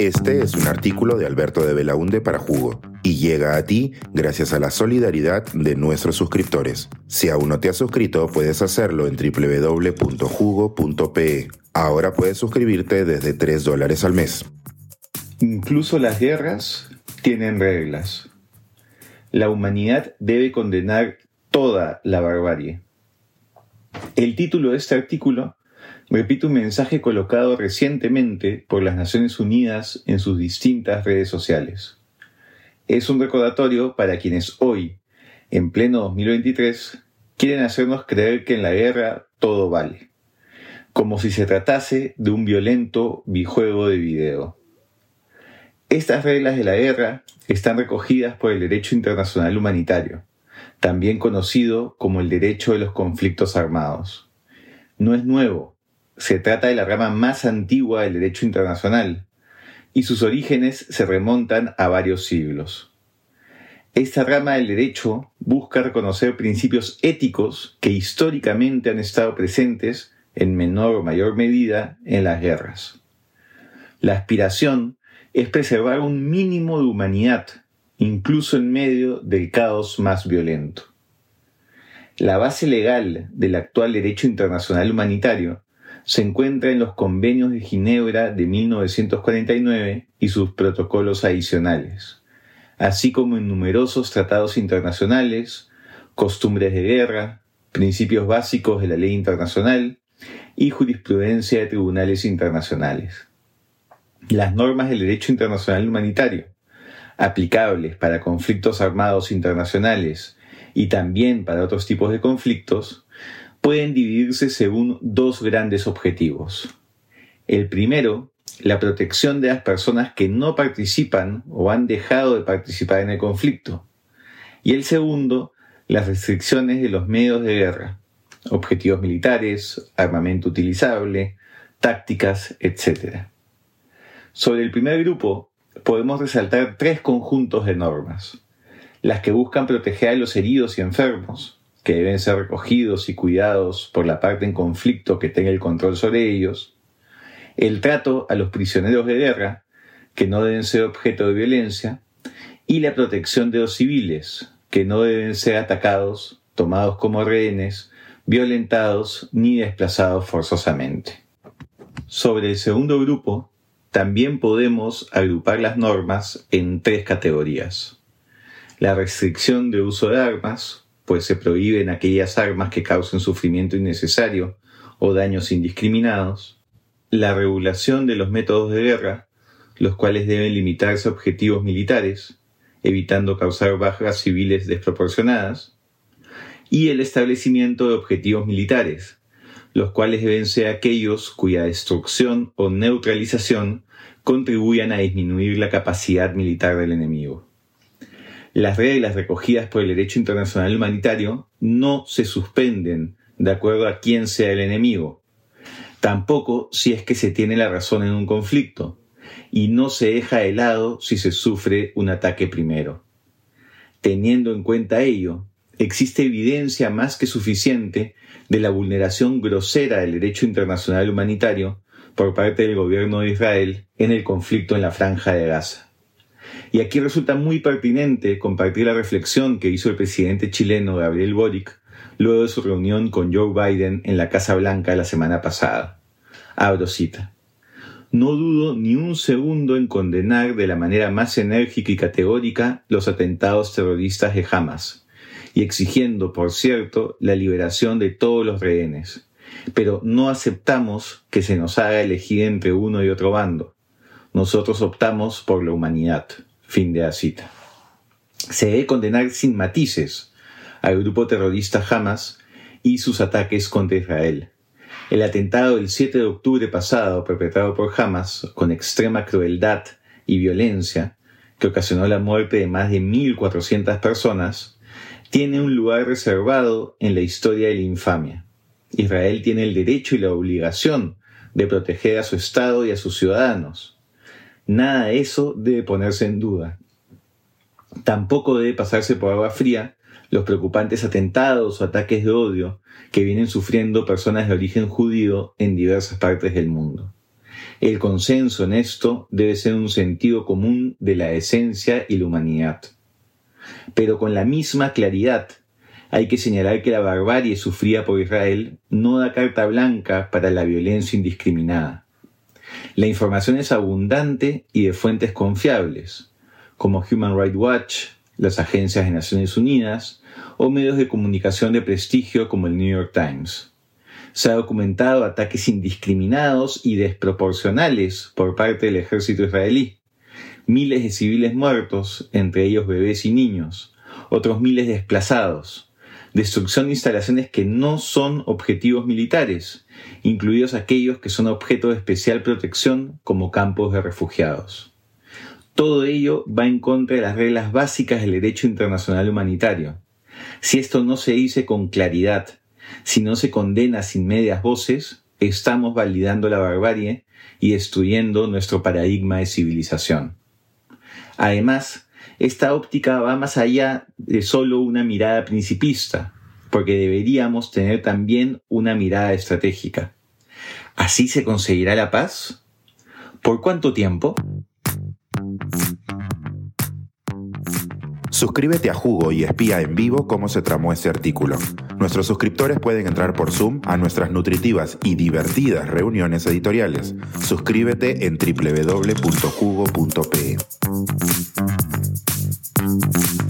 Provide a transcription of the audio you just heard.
Este es un artículo de Alberto de Belaunde para Jugo y llega a ti gracias a la solidaridad de nuestros suscriptores. Si aún no te has suscrito, puedes hacerlo en www.jugo.pe. Ahora puedes suscribirte desde 3 dólares al mes. Incluso las guerras tienen reglas. La humanidad debe condenar toda la barbarie. El título de este artículo repite un mensaje colocado recientemente por las Naciones Unidas en sus distintas redes sociales. Es un recordatorio para quienes hoy, en pleno 2023, quieren hacernos creer que en la guerra todo vale, como si se tratase de un violento bijuego de video. Estas reglas de la guerra están recogidas por el derecho internacional humanitario, también conocido como el derecho de los conflictos armados. No es nuevo, se trata de la rama más antigua del derecho internacional, y sus orígenes se remontan a varios siglos. Esta rama del derecho busca reconocer principios éticos que históricamente han estado presentes en menor o mayor medida en las guerras. La aspiración es preservar un mínimo de humanidad, incluso en medio del caos más violento. La base legal del actual derecho internacional humanitario se encuentra en los convenios de Ginebra de 1949 y sus protocolos adicionales, así como en numerosos tratados internacionales, costumbres de guerra, principios básicos de la ley internacional y jurisprudencia de tribunales internacionales. Las normas del derecho internacional humanitario, aplicables para conflictos armados internacionales y también para otros tipos de conflictos, pueden dividirse según dos grandes objetivos. El primero, la protección de las personas que no participan o han dejado de participar en el conflicto. Y el segundo, las restricciones de los medios de guerra, objetivos militares, armamento utilizable, tácticas, etc. Sobre el primer grupo, podemos resaltar tres conjuntos de normas. Las que buscan proteger a los heridos y enfermos, que deben ser recogidos y cuidados por la parte en conflicto que tenga el control sobre ellos, el trato a los prisioneros de guerra, que no deben ser objeto de violencia, y la protección de los civiles, que no deben ser atacados, tomados como rehenes, violentados ni desplazados forzosamente. Sobre el segundo grupo, también podemos agrupar las normas en tres categorías. La restricción de uso de armas, pues se prohíben aquellas armas que causen sufrimiento innecesario o daños indiscriminados, la regulación de los métodos de guerra, los cuales deben limitarse a objetivos militares, evitando causar bajas civiles desproporcionadas, y el establecimiento de objetivos militares, los cuales deben ser aquellos cuya destrucción o neutralización contribuyan a disminuir la capacidad militar del enemigo las reglas recogidas por el derecho internacional humanitario no se suspenden de acuerdo a quién sea el enemigo, tampoco si es que se tiene la razón en un conflicto, y no se deja de lado si se sufre un ataque primero. Teniendo en cuenta ello, existe evidencia más que suficiente de la vulneración grosera del derecho internacional humanitario por parte del gobierno de Israel en el conflicto en la franja de Gaza. Y aquí resulta muy pertinente compartir la reflexión que hizo el presidente chileno Gabriel Boric luego de su reunión con Joe Biden en la Casa Blanca la semana pasada. Abro cita. No dudo ni un segundo en condenar de la manera más enérgica y categórica los atentados terroristas de Hamas, y exigiendo, por cierto, la liberación de todos los rehenes. Pero no aceptamos que se nos haga elegir entre uno y otro bando. Nosotros optamos por la humanidad. Fin de la cita. Se debe condenar sin matices al grupo terrorista Hamas y sus ataques contra Israel. El atentado del 7 de octubre pasado perpetrado por Hamas con extrema crueldad y violencia, que ocasionó la muerte de más de 1.400 personas, tiene un lugar reservado en la historia de la infamia. Israel tiene el derecho y la obligación de proteger a su Estado y a sus ciudadanos. Nada de eso debe ponerse en duda. Tampoco debe pasarse por agua fría los preocupantes atentados o ataques de odio que vienen sufriendo personas de origen judío en diversas partes del mundo. El consenso en esto debe ser un sentido común de la esencia y la humanidad. Pero con la misma claridad hay que señalar que la barbarie sufrida por Israel no da carta blanca para la violencia indiscriminada. La información es abundante y de fuentes confiables, como Human Rights Watch, las agencias de Naciones Unidas o medios de comunicación de prestigio como el New York Times. Se ha documentado ataques indiscriminados y desproporcionales por parte del ejército israelí. Miles de civiles muertos, entre ellos bebés y niños, otros miles desplazados, destrucción de instalaciones que no son objetivos militares, incluidos aquellos que son objeto de especial protección como campos de refugiados. Todo ello va en contra de las reglas básicas del derecho internacional humanitario. Si esto no se dice con claridad, si no se condena sin medias voces, estamos validando la barbarie y destruyendo nuestro paradigma de civilización. Además, esta óptica va más allá de solo una mirada principista, porque deberíamos tener también una mirada estratégica. ¿Así se conseguirá la paz? ¿Por cuánto tiempo? Suscríbete a Jugo y espía en vivo cómo se tramó este artículo. Nuestros suscriptores pueden entrar por Zoom a nuestras nutritivas y divertidas reuniones editoriales. Suscríbete en www.jugo.pe. Mm-hmm.